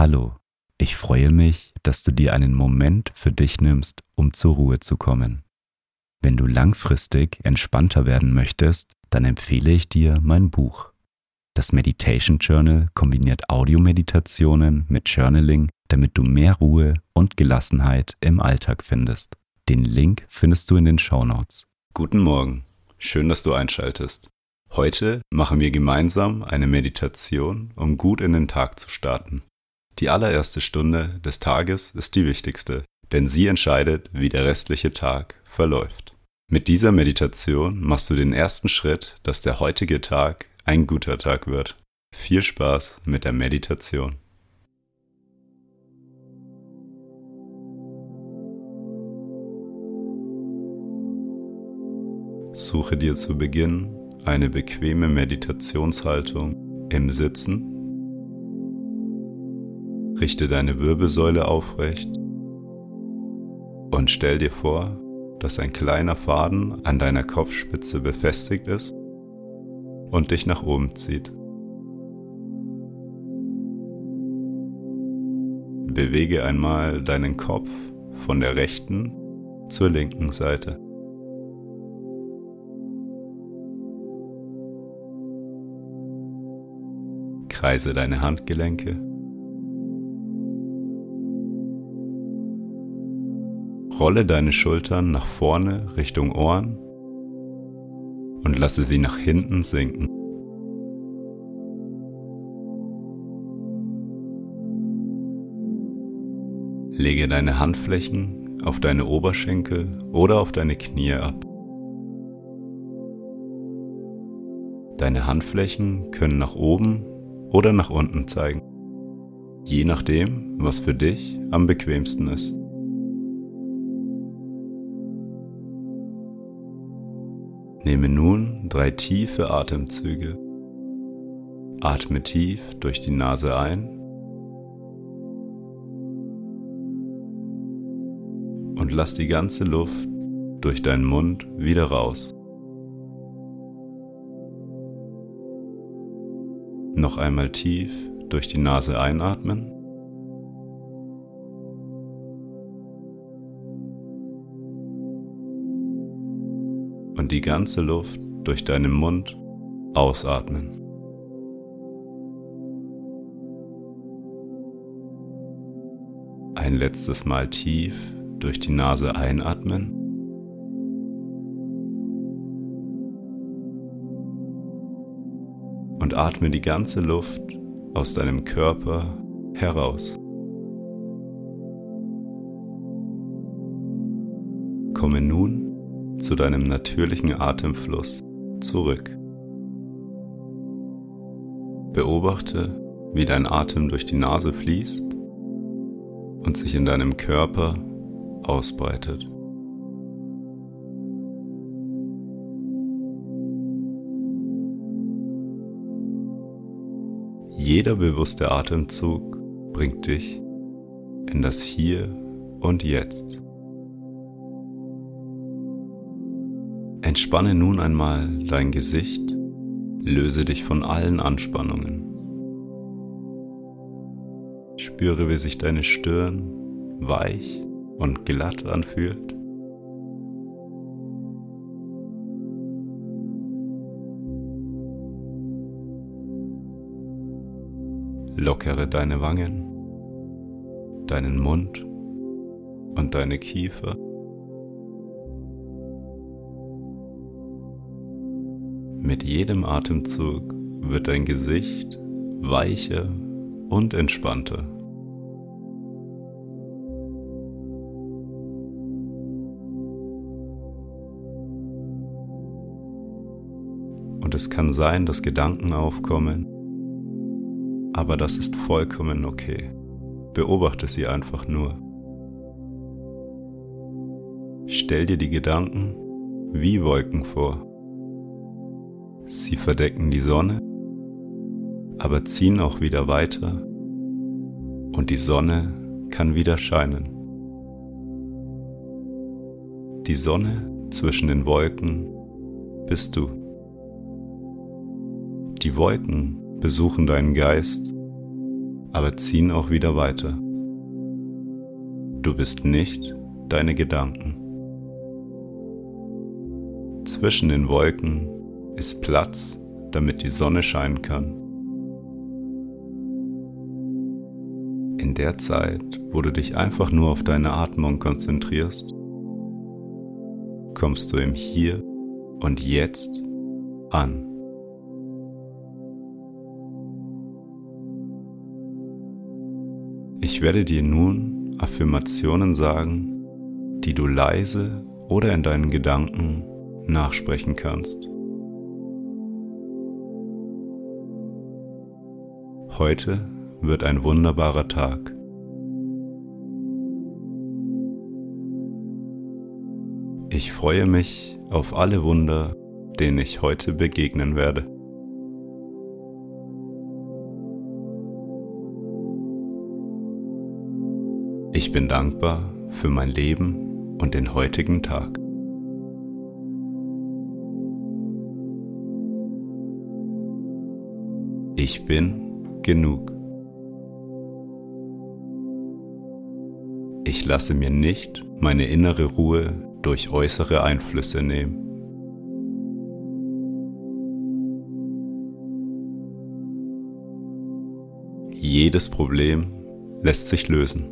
Hallo, ich freue mich, dass du dir einen Moment für dich nimmst, um zur Ruhe zu kommen. Wenn du langfristig entspannter werden möchtest, dann empfehle ich dir mein Buch. Das Meditation Journal kombiniert Audiomeditationen mit Journaling, damit du mehr Ruhe und Gelassenheit im Alltag findest. Den Link findest du in den Show Notes. Guten Morgen, schön, dass du einschaltest. Heute machen wir gemeinsam eine Meditation, um gut in den Tag zu starten. Die allererste Stunde des Tages ist die wichtigste, denn sie entscheidet, wie der restliche Tag verläuft. Mit dieser Meditation machst du den ersten Schritt, dass der heutige Tag ein guter Tag wird. Viel Spaß mit der Meditation. Suche dir zu Beginn eine bequeme Meditationshaltung im Sitzen. Richte deine Wirbelsäule aufrecht und stell dir vor, dass ein kleiner Faden an deiner Kopfspitze befestigt ist und dich nach oben zieht. Bewege einmal deinen Kopf von der rechten zur linken Seite. Kreise deine Handgelenke. Rolle deine Schultern nach vorne Richtung Ohren und lasse sie nach hinten sinken. Lege deine Handflächen auf deine Oberschenkel oder auf deine Knie ab. Deine Handflächen können nach oben oder nach unten zeigen, je nachdem, was für dich am bequemsten ist. Nehme nun drei tiefe Atemzüge. Atme tief durch die Nase ein und lass die ganze Luft durch deinen Mund wieder raus. Noch einmal tief durch die Nase einatmen. Und die ganze Luft durch deinen Mund ausatmen. Ein letztes Mal tief durch die Nase einatmen. und atme die ganze Luft aus deinem Körper heraus. Zu deinem natürlichen Atemfluss zurück. Beobachte, wie dein Atem durch die Nase fließt und sich in deinem Körper ausbreitet. Jeder bewusste Atemzug bringt dich in das Hier und Jetzt. Entspanne nun einmal dein Gesicht, löse dich von allen Anspannungen. Spüre, wie sich deine Stirn weich und glatt anfühlt. Lockere deine Wangen, deinen Mund und deine Kiefer. Mit jedem Atemzug wird dein Gesicht weicher und entspannter. Und es kann sein, dass Gedanken aufkommen, aber das ist vollkommen okay. Beobachte sie einfach nur. Stell dir die Gedanken wie Wolken vor. Sie verdecken die Sonne, aber ziehen auch wieder weiter und die Sonne kann wieder scheinen. Die Sonne zwischen den Wolken bist du. Die Wolken besuchen deinen Geist aber ziehen auch wieder weiter. Du bist nicht deine Gedanken. Zwischen den Wolken ist Platz, damit die Sonne scheinen kann. In der Zeit, wo du dich einfach nur auf deine Atmung konzentrierst, kommst du im Hier und Jetzt an. Ich werde dir nun Affirmationen sagen, die du leise oder in deinen Gedanken nachsprechen kannst. Heute wird ein wunderbarer Tag. Ich freue mich auf alle Wunder, denen ich heute begegnen werde. Ich bin dankbar für mein Leben und den heutigen Tag. Ich bin genug. Ich lasse mir nicht meine innere Ruhe durch äußere Einflüsse nehmen. Jedes Problem lässt sich lösen.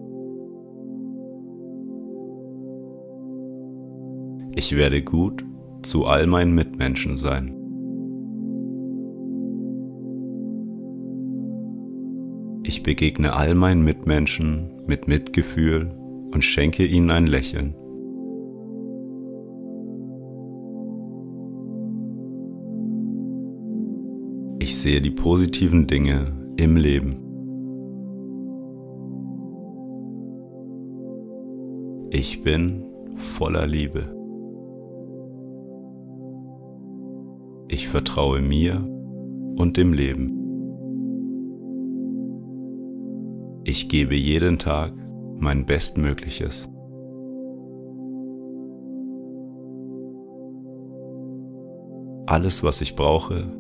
Ich werde gut zu all meinen Mitmenschen sein. Ich begegne all meinen Mitmenschen mit Mitgefühl und schenke ihnen ein Lächeln. Ich sehe die positiven Dinge im Leben. Ich bin voller Liebe. Ich vertraue mir und dem Leben. Ich gebe jeden Tag mein Bestmögliches. Alles, was ich brauche,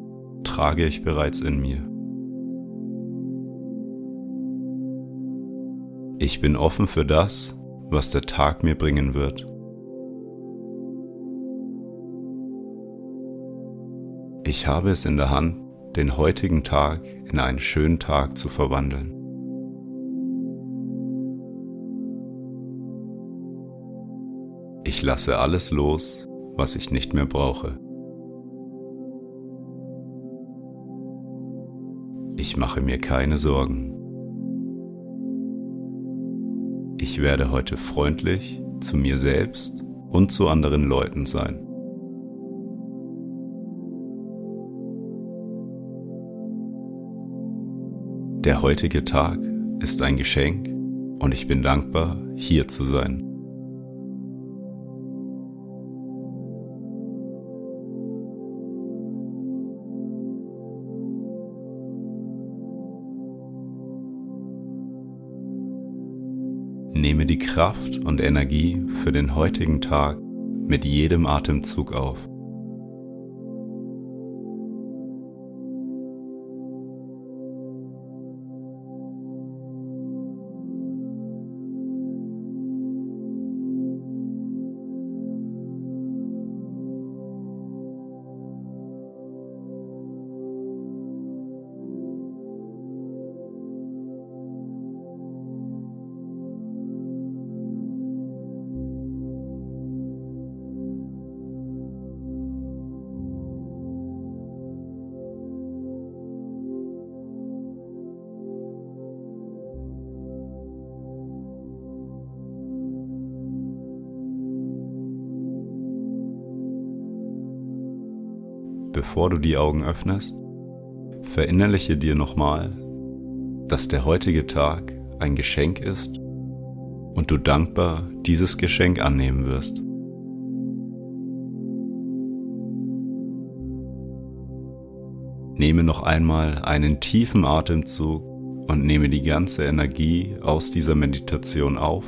trage ich bereits in mir. Ich bin offen für das, was der Tag mir bringen wird. Ich habe es in der Hand, den heutigen Tag in einen schönen Tag zu verwandeln. Ich lasse alles los, was ich nicht mehr brauche. Ich mache mir keine Sorgen. Ich werde heute freundlich zu mir selbst und zu anderen Leuten sein. Der heutige Tag ist ein Geschenk und ich bin dankbar, hier zu sein. Nehme die Kraft und Energie für den heutigen Tag mit jedem Atemzug auf. Bevor du die Augen öffnest, verinnerliche dir nochmal, dass der heutige Tag ein Geschenk ist und du dankbar dieses Geschenk annehmen wirst. Nehme noch einmal einen tiefen Atemzug und nehme die ganze Energie aus dieser Meditation auf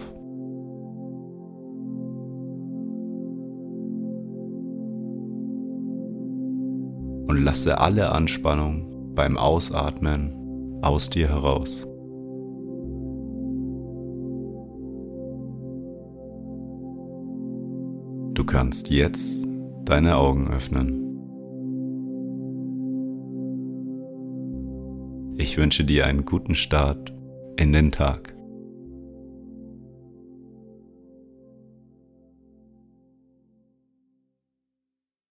lasse alle Anspannung beim Ausatmen aus dir heraus. Du kannst jetzt deine Augen öffnen. Ich wünsche dir einen guten Start in den Tag.